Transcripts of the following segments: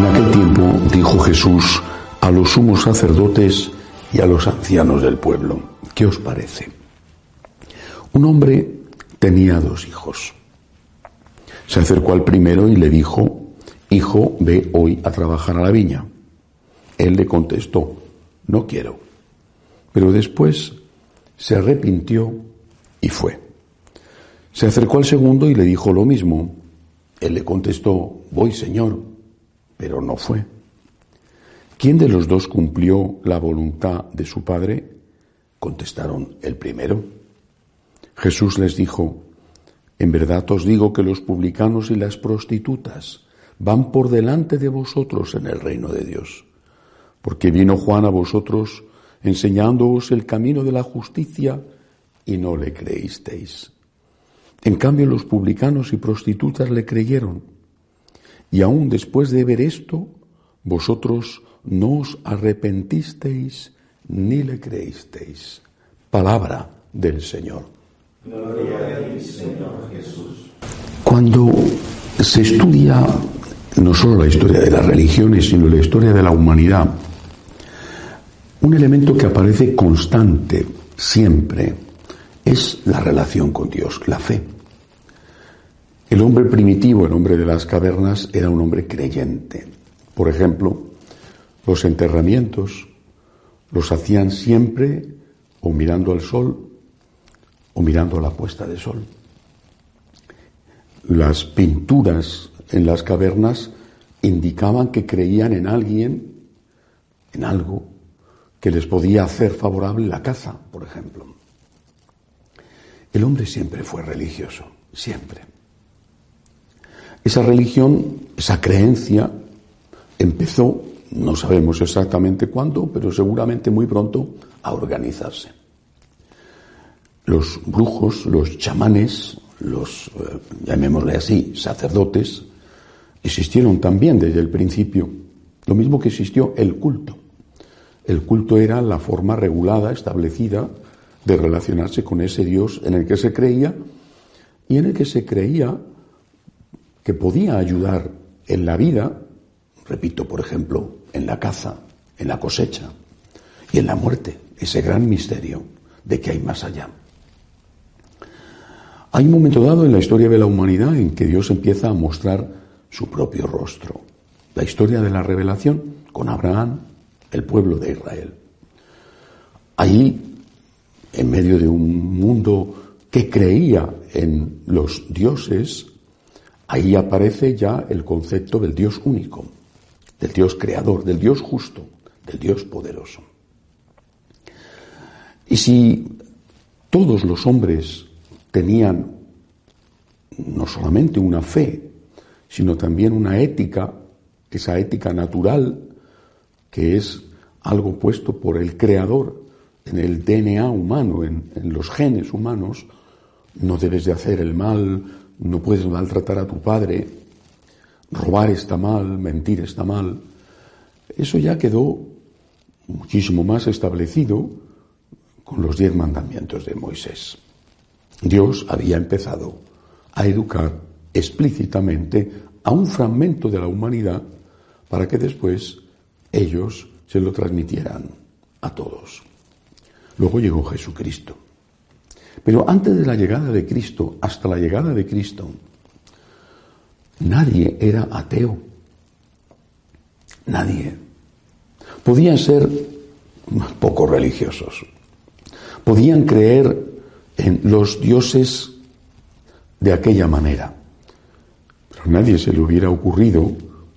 En aquel tiempo dijo Jesús a los sumos sacerdotes y a los ancianos del pueblo, ¿qué os parece? Un hombre tenía dos hijos. Se acercó al primero y le dijo, Hijo, ve hoy a trabajar a la viña. Él le contestó, no quiero. Pero después se arrepintió y fue. Se acercó al segundo y le dijo lo mismo. Él le contestó, voy, Señor, pero no fue. ¿Quién de los dos cumplió la voluntad de su padre? Contestaron el primero. Jesús les dijo, en verdad os digo que los publicanos y las prostitutas van por delante de vosotros en el reino de Dios, porque vino Juan a vosotros enseñándoos el camino de la justicia y no le creísteis. En cambio los publicanos y prostitutas le creyeron. Y aún después de ver esto, vosotros no os arrepentisteis ni le creísteis. Palabra del Señor. Gloria a ti, Señor Jesús. Cuando se estudia no solo la historia de las religiones, sino la historia de la humanidad, un elemento que aparece constante siempre es la relación con Dios, la fe. El hombre primitivo, el hombre de las cavernas, era un hombre creyente. Por ejemplo, los enterramientos los hacían siempre o mirando al sol o mirando a la puesta de sol. Las pinturas en las cavernas indicaban que creían en alguien, en algo, que les podía hacer favorable la caza, por ejemplo. El hombre siempre fue religioso, siempre. Esa religión, esa creencia, empezó, no sabemos exactamente cuándo, pero seguramente muy pronto, a organizarse. Los brujos, los chamanes, los, eh, llamémosle así, sacerdotes, existieron también desde el principio, lo mismo que existió el culto. El culto era la forma regulada, establecida, de relacionarse con ese Dios en el que se creía y en el que se creía que podía ayudar en la vida, repito, por ejemplo, en la caza, en la cosecha y en la muerte, ese gran misterio de que hay más allá. Hay un momento dado en la historia de la humanidad en que Dios empieza a mostrar su propio rostro. La historia de la revelación con Abraham, el pueblo de Israel. Ahí, en medio de un mundo que creía en los dioses, ahí aparece ya el concepto del Dios único, del Dios creador, del Dios justo, del Dios poderoso. Y si todos los hombres tenían no solamente una fe, sino también una ética, esa ética natural que es algo puesto por el Creador en el DNA humano, en, los genes humanos, no debes de hacer el mal, no puedes maltratar a tu padre, robar está mal, mentir está mal. Eso ya quedó muchísimo más establecido con los diez mandamientos de Moisés. Dios había empezado a educar explícitamente a un fragmento de la humanidad para que después ellos se lo transmitieran a todos. Luego llegó Jesucristo. Pero antes de la llegada de Cristo, hasta la llegada de Cristo, nadie era ateo. Nadie. Podían ser poco religiosos. Podían creer en los dioses de aquella manera. Pero a nadie se le hubiera ocurrido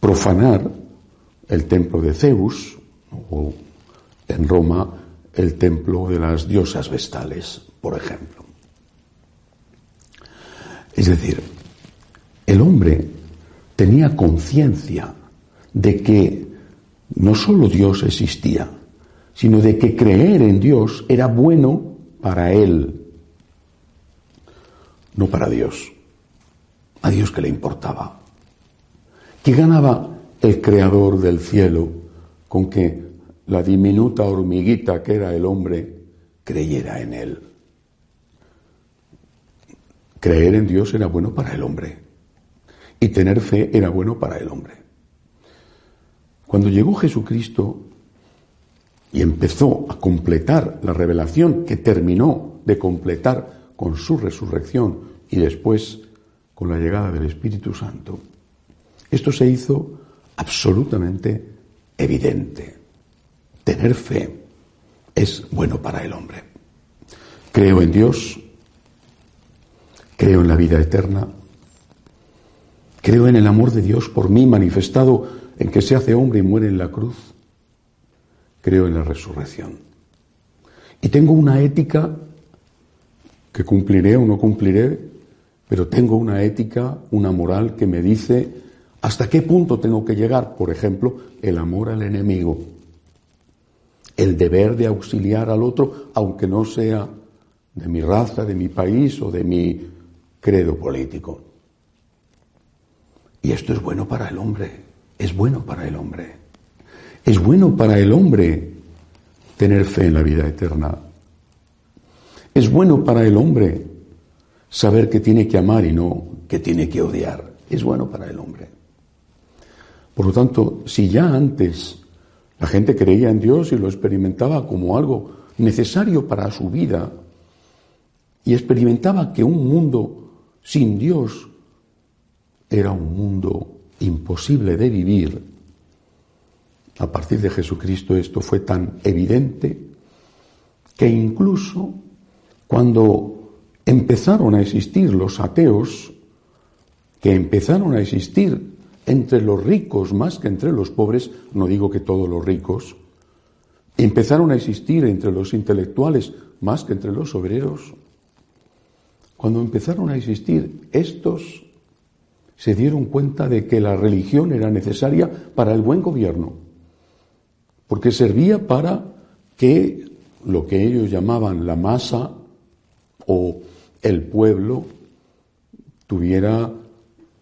profanar el templo de Zeus o en Roma el templo de las diosas vestales, por ejemplo. Es decir, el hombre tenía conciencia de que no solo Dios existía, sino de que creer en Dios era bueno para él, no para Dios. A Dios que le importaba. ¿Qué ganaba el creador del cielo con que la diminuta hormiguita que era el hombre creyera en él? Creer en Dios era bueno para el hombre y tener fe era bueno para el hombre. Cuando llegó Jesucristo y empezó a completar la revelación que terminó de completar con su resurrección y después con la llegada del Espíritu Santo, esto se hizo absolutamente evidente. Tener fe es bueno para el hombre. Creo en Dios, creo en la vida eterna, creo en el amor de Dios por mí manifestado en que se hace hombre y muere en la cruz, creo en la resurrección. Y tengo una ética que cumpliré o no cumpliré, pero tengo una ética, una moral que me dice hasta qué punto tengo que llegar, por ejemplo, el amor al enemigo, el deber de auxiliar al otro, aunque no sea de mi raza, de mi país o de mi credo político. Y esto es bueno para el hombre, es bueno para el hombre. Es bueno para el hombre tener fe en la vida eterna. Es bueno para el hombre saber que tiene que amar y no que tiene que odiar. Es bueno para el hombre. Por lo tanto, si ya antes la gente creía en Dios y lo experimentaba como algo necesario para su vida, y experimentaba que un mundo sin Dios era un mundo imposible de vivir, a partir de Jesucristo esto fue tan evidente que incluso cuando empezaron a existir los ateos, que empezaron a existir entre los ricos más que entre los pobres, no digo que todos los ricos, empezaron a existir entre los intelectuales más que entre los obreros, cuando empezaron a existir estos, se dieron cuenta de que la religión era necesaria para el buen gobierno, porque servía para que lo que ellos llamaban la masa o el pueblo tuviera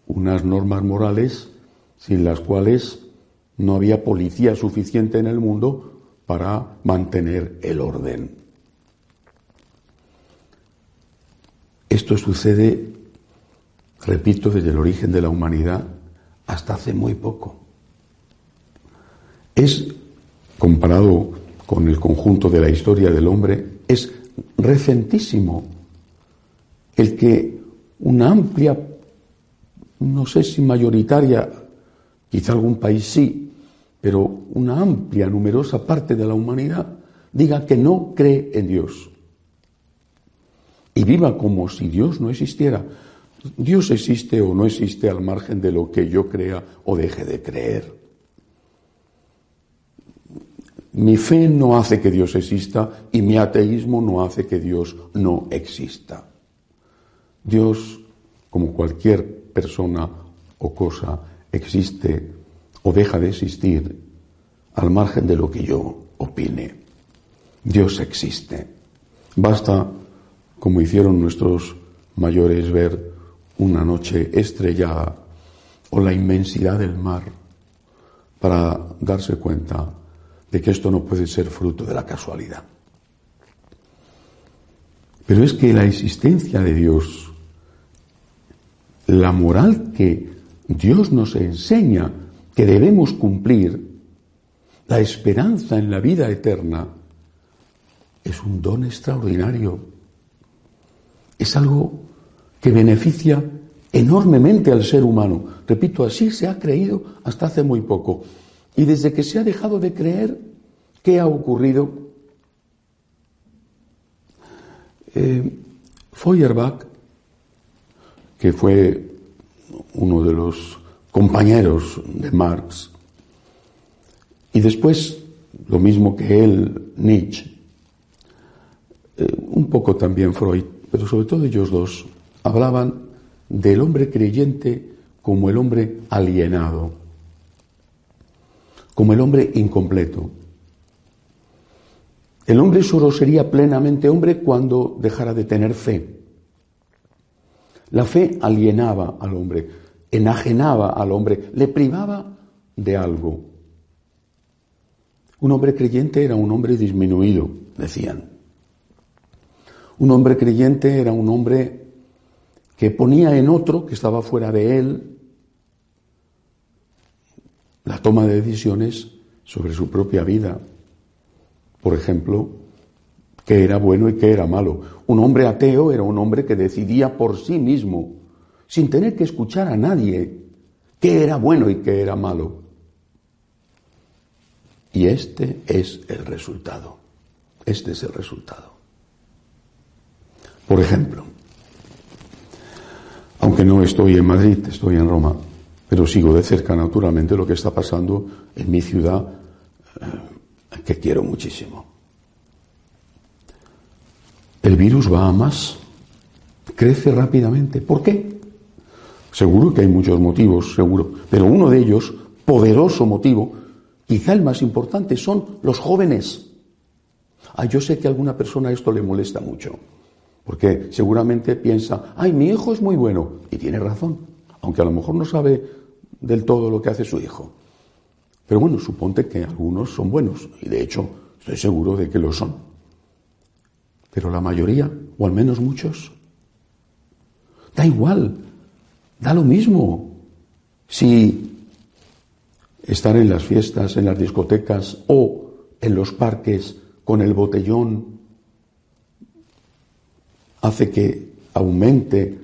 unas normas morales sin las cuales no había policía suficiente en el mundo para mantener el orden. Esto sucede, repito, desde el origen de la humanidad hasta hace muy poco. Es, comparado con el conjunto de la historia del hombre, es recentísimo el que una amplia, no sé si mayoritaria, Quizá algún país sí, pero una amplia, numerosa parte de la humanidad diga que no cree en Dios. Y viva como si Dios no existiera. Dios existe o no existe al margen de lo que yo crea o deje de creer. Mi fe no hace que Dios exista y mi ateísmo no hace que Dios no exista. Dios, como cualquier persona o cosa, existe o deja de existir al margen de lo que yo opine. Dios existe. Basta, como hicieron nuestros mayores, ver una noche estrellada o la inmensidad del mar para darse cuenta de que esto no puede ser fruto de la casualidad. Pero es que la existencia de Dios, la moral que Dios nos enseña que debemos cumplir, la esperanza en la vida eterna es un don extraordinario. Es algo que beneficia enormemente al ser humano. Repito, así se ha creído hasta hace muy poco. Y desde que se ha dejado de creer, ¿qué ha ocurrido? Eh, Feuerbach, que fue uno de los compañeros de Marx. Y después, lo mismo que él, Nietzsche, eh, un poco también Freud, pero sobre todo ellos dos, hablaban del hombre creyente como el hombre alienado, como el hombre incompleto. El hombre solo sería plenamente hombre cuando dejara de tener fe. La fe alienaba al hombre, enajenaba al hombre, le privaba de algo. Un hombre creyente era un hombre disminuido, decían. Un hombre creyente era un hombre que ponía en otro, que estaba fuera de él, la toma de decisiones sobre su propia vida. Por ejemplo, qué era bueno y qué era malo. Un hombre ateo era un hombre que decidía por sí mismo, sin tener que escuchar a nadie, qué era bueno y qué era malo. Y este es el resultado. Este es el resultado. Por ejemplo, aunque no estoy en Madrid, estoy en Roma, pero sigo de cerca naturalmente lo que está pasando en mi ciudad, eh, que quiero muchísimo. El virus va a más, crece rápidamente. ¿Por qué? Seguro que hay muchos motivos, seguro, pero uno de ellos, poderoso motivo, quizá el más importante, son los jóvenes. Ah, yo sé que a alguna persona esto le molesta mucho, porque seguramente piensa, ay, mi hijo es muy bueno, y tiene razón, aunque a lo mejor no sabe del todo lo que hace su hijo. Pero bueno, suponte que algunos son buenos, y de hecho estoy seguro de que lo son. Pero la mayoría, o al menos muchos, da igual, da lo mismo. Si estar en las fiestas, en las discotecas o en los parques con el botellón hace que aumente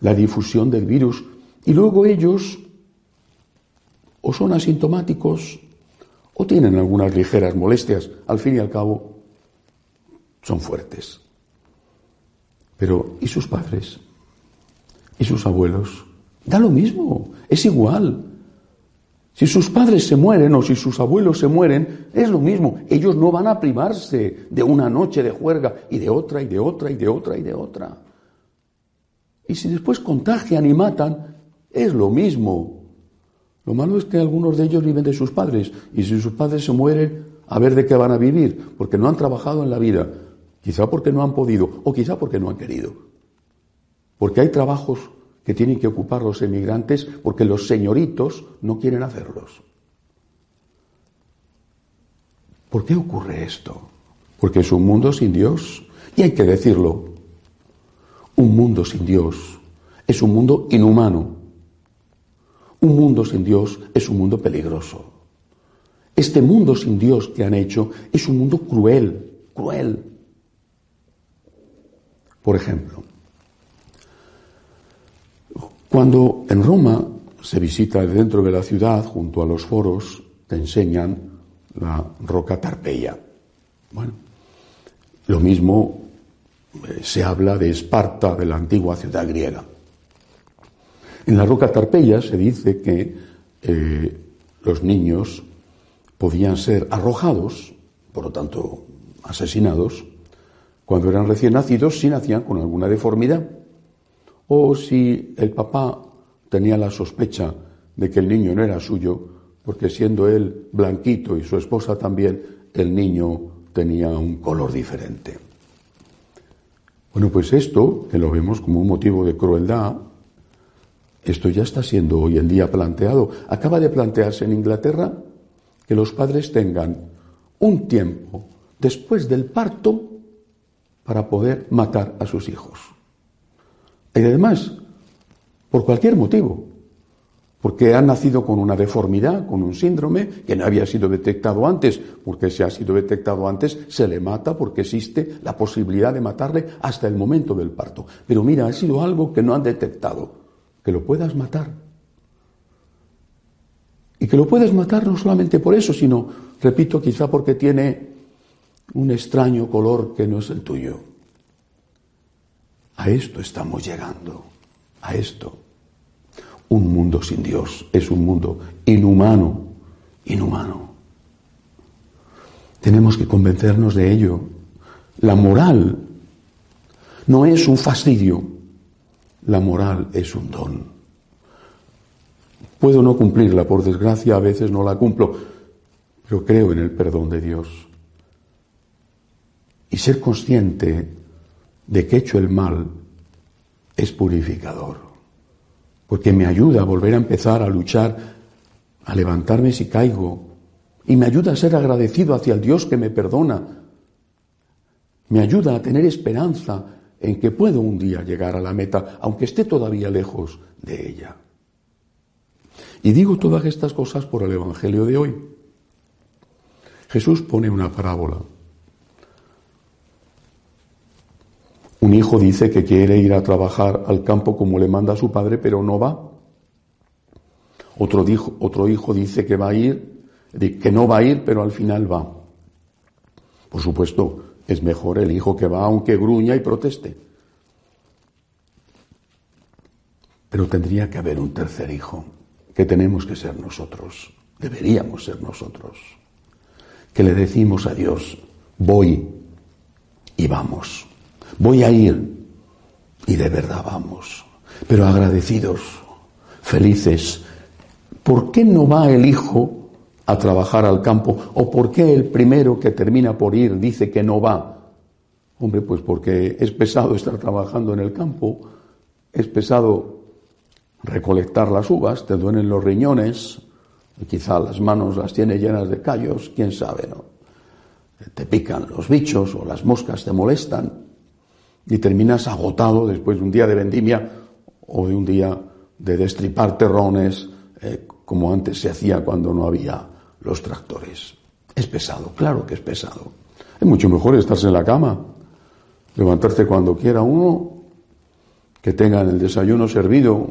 la difusión del virus y luego ellos o son asintomáticos o tienen algunas ligeras molestias. Al fin y al cabo, son fuertes. Pero ¿y sus padres? ¿Y sus abuelos? Da lo mismo, es igual. Si sus padres se mueren o si sus abuelos se mueren, es lo mismo. Ellos no van a privarse de una noche de juerga y de otra y de otra y de otra y de otra. Y si después contagian y matan, es lo mismo. Lo malo es que algunos de ellos viven de sus padres y si sus padres se mueren, a ver de qué van a vivir, porque no han trabajado en la vida. Quizá porque no han podido o quizá porque no han querido. Porque hay trabajos que tienen que ocupar los emigrantes porque los señoritos no quieren hacerlos. ¿Por qué ocurre esto? Porque es un mundo sin Dios. Y hay que decirlo. Un mundo sin Dios es un mundo inhumano. Un mundo sin Dios es un mundo peligroso. Este mundo sin Dios que han hecho es un mundo cruel, cruel. Por ejemplo, cuando en Roma se visita dentro de la ciudad, junto a los foros, te enseñan la roca Tarpeya. Bueno, lo mismo eh, se habla de Esparta, de la antigua ciudad griega. En la roca Tarpeya se dice que eh, los niños podían ser arrojados, por lo tanto asesinados, cuando eran recién nacidos, si nacían con alguna deformidad, o si el papá tenía la sospecha de que el niño no era suyo, porque siendo él blanquito y su esposa también, el niño tenía un color diferente. Bueno, pues esto, que lo vemos como un motivo de crueldad, esto ya está siendo hoy en día planteado. Acaba de plantearse en Inglaterra que los padres tengan un tiempo después del parto para poder matar a sus hijos. Y además, por cualquier motivo, porque han nacido con una deformidad, con un síndrome que no había sido detectado antes, porque si ha sido detectado antes, se le mata porque existe la posibilidad de matarle hasta el momento del parto. Pero mira, ha sido algo que no han detectado, que lo puedas matar. Y que lo puedes matar no solamente por eso, sino, repito, quizá porque tiene un extraño color que no es el tuyo. A esto estamos llegando, a esto. Un mundo sin Dios es un mundo inhumano, inhumano. Tenemos que convencernos de ello. La moral no es un fastidio, la moral es un don. Puedo no cumplirla, por desgracia a veces no la cumplo, pero creo en el perdón de Dios y ser consciente de que he hecho el mal es purificador, porque me ayuda a volver a empezar a luchar, a levantarme si caigo, y me ayuda a ser agradecido hacia el Dios que me perdona, me ayuda a tener esperanza en que puedo un día llegar a la meta, aunque esté todavía lejos de ella. Y digo todas estas cosas por el Evangelio de hoy. Jesús pone una parábola. Un hijo dice que quiere ir a trabajar al campo como le manda su padre, pero no va. Otro, otro hijo dice que va a ir, que no va a ir, pero al final va. Por supuesto, es mejor el hijo que va aunque gruña y proteste. Pero tendría que haber un tercer hijo, que tenemos que ser nosotros, deberíamos ser nosotros, que le decimos a Dios, voy y vamos, voy a ir y de verdad vamos, pero agradecidos, felices. ¿Por qué no va el hijo a trabajar al campo? ¿O por qué el primero que termina por ir dice que no va? Hombre, pues porque es pesado estar trabajando en el campo, es pesado recolectar las uvas, te duelen los riñones, quizá las manos las tiene llenas de callos, quién sabe, ¿no? Te pican los bichos o las moscas te molestan y terminas agotado después de un día de vendimia o de un día de destripar terrones, eh, como antes se hacía cuando no había los tractores. Es pesado, claro que es pesado. Es mucho mejor estarse en la cama, levantarse cuando quiera uno, que tengan el desayuno servido,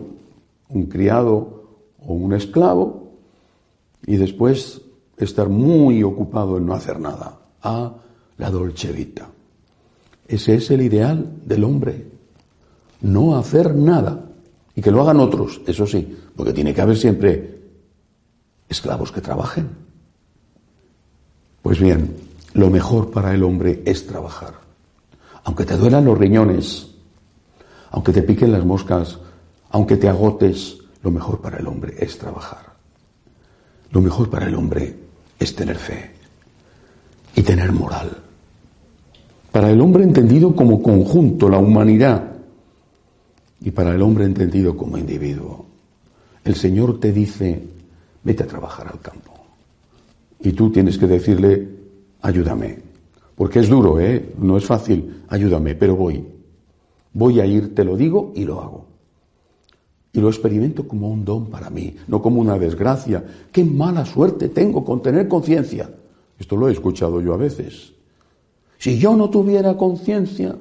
un criado o un esclavo, y después estar muy ocupado en no hacer nada. A la dolce vita. Ese es el ideal del hombre. No hacer nada. Y que lo hagan otros, eso sí, porque tiene que haber siempre esclavos que trabajen. Pues bien, lo mejor para el hombre es trabajar. Aunque te duelan los riñones, aunque te piquen las moscas, aunque te agotes, lo mejor para el hombre es trabajar. Lo mejor para el hombre es tener fe y tener moral. Para el hombre entendido como conjunto, la humanidad, y para el hombre entendido como individuo. El Señor te dice, vete a trabajar al campo. Y tú tienes que decirle, ayúdame. Porque es duro, ¿eh? No es fácil, ayúdame, pero voy. Voy a ir, te lo digo y lo hago. Y lo experimento como un don para mí, no como una desgracia. Qué mala suerte tengo con tener conciencia. Esto lo he escuchado yo a veces. Si yo no tuviera conciencia,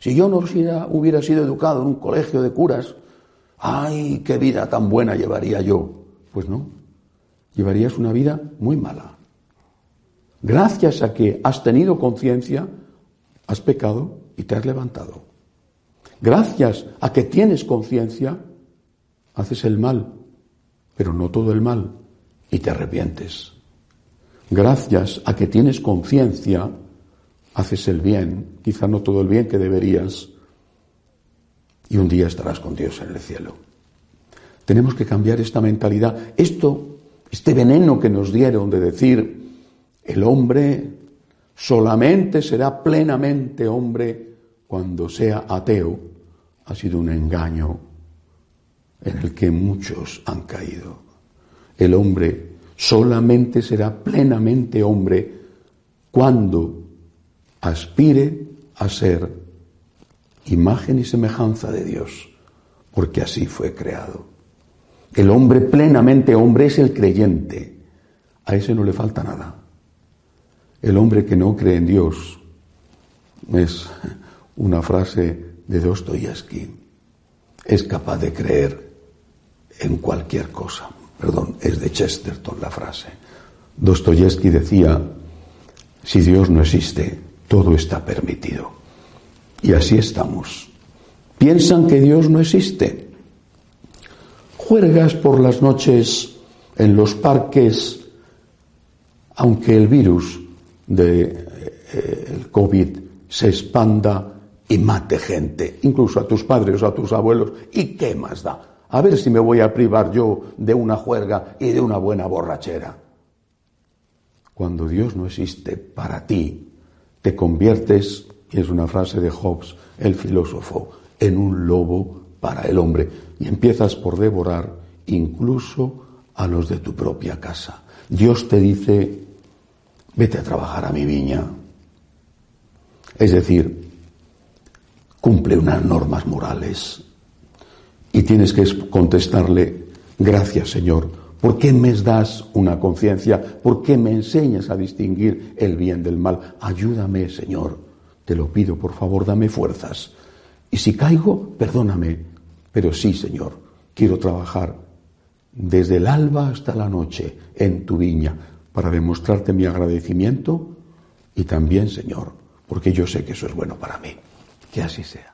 si yo no hubiera, sido educado en un colegio de curas, ¡ay, qué vida tan buena llevaría yo! Pues no, llevarías una vida muy mala. Gracias a que has tenido conciencia, has pecado y te has levantado. Gracias a que tienes conciencia, haces el mal, pero no todo el mal, y te arrepientes. Gracias a que tienes conciencia, haces el bien, quizá no todo el bien que deberías, y un día estarás con Dios en el cielo. Tenemos que cambiar esta mentalidad. Esto, este veneno que nos dieron de decir, el hombre solamente será plenamente hombre cuando sea ateo, ha sido un engaño en el que muchos han caído. El hombre solamente será plenamente hombre cuando aspire a ser imagen y semejanza de Dios, porque así fue creado. El hombre plenamente hombre es el creyente, a ese no le falta nada. El hombre que no cree en Dios es una frase de Dostoyevsky, es capaz de creer en cualquier cosa. Perdón, es de Chesterton la frase. Dostoyevsky decía, si Dios no existe, todo está permitido. Y así estamos. Piensan que Dios no existe. Juegas por las noches en los parques, aunque el virus del de, eh, COVID se expanda y mate gente, incluso a tus padres o a tus abuelos. ¿Y qué más da? A ver si me voy a privar yo de una juerga y de una buena borrachera. Cuando Dios no existe para ti, te conviertes, y es una frase de Hobbes, el filósofo, en un lobo para el hombre y empiezas por devorar incluso a los de tu propia casa. Dios te dice, vete a trabajar a mi viña. Es decir, cumple unas normas morales y tienes que contestarle, gracias Señor, ¿Por qué me das una conciencia? ¿Por qué me enseñas a distinguir el bien del mal? Ayúdame, Señor. Te lo pido, por favor, dame fuerzas. Y si caigo, perdóname. Pero sí, Señor, quiero trabajar desde el alba hasta la noche en tu viña para demostrarte mi agradecimiento y también, Señor, porque yo sé que eso es bueno para mí. Que así sea.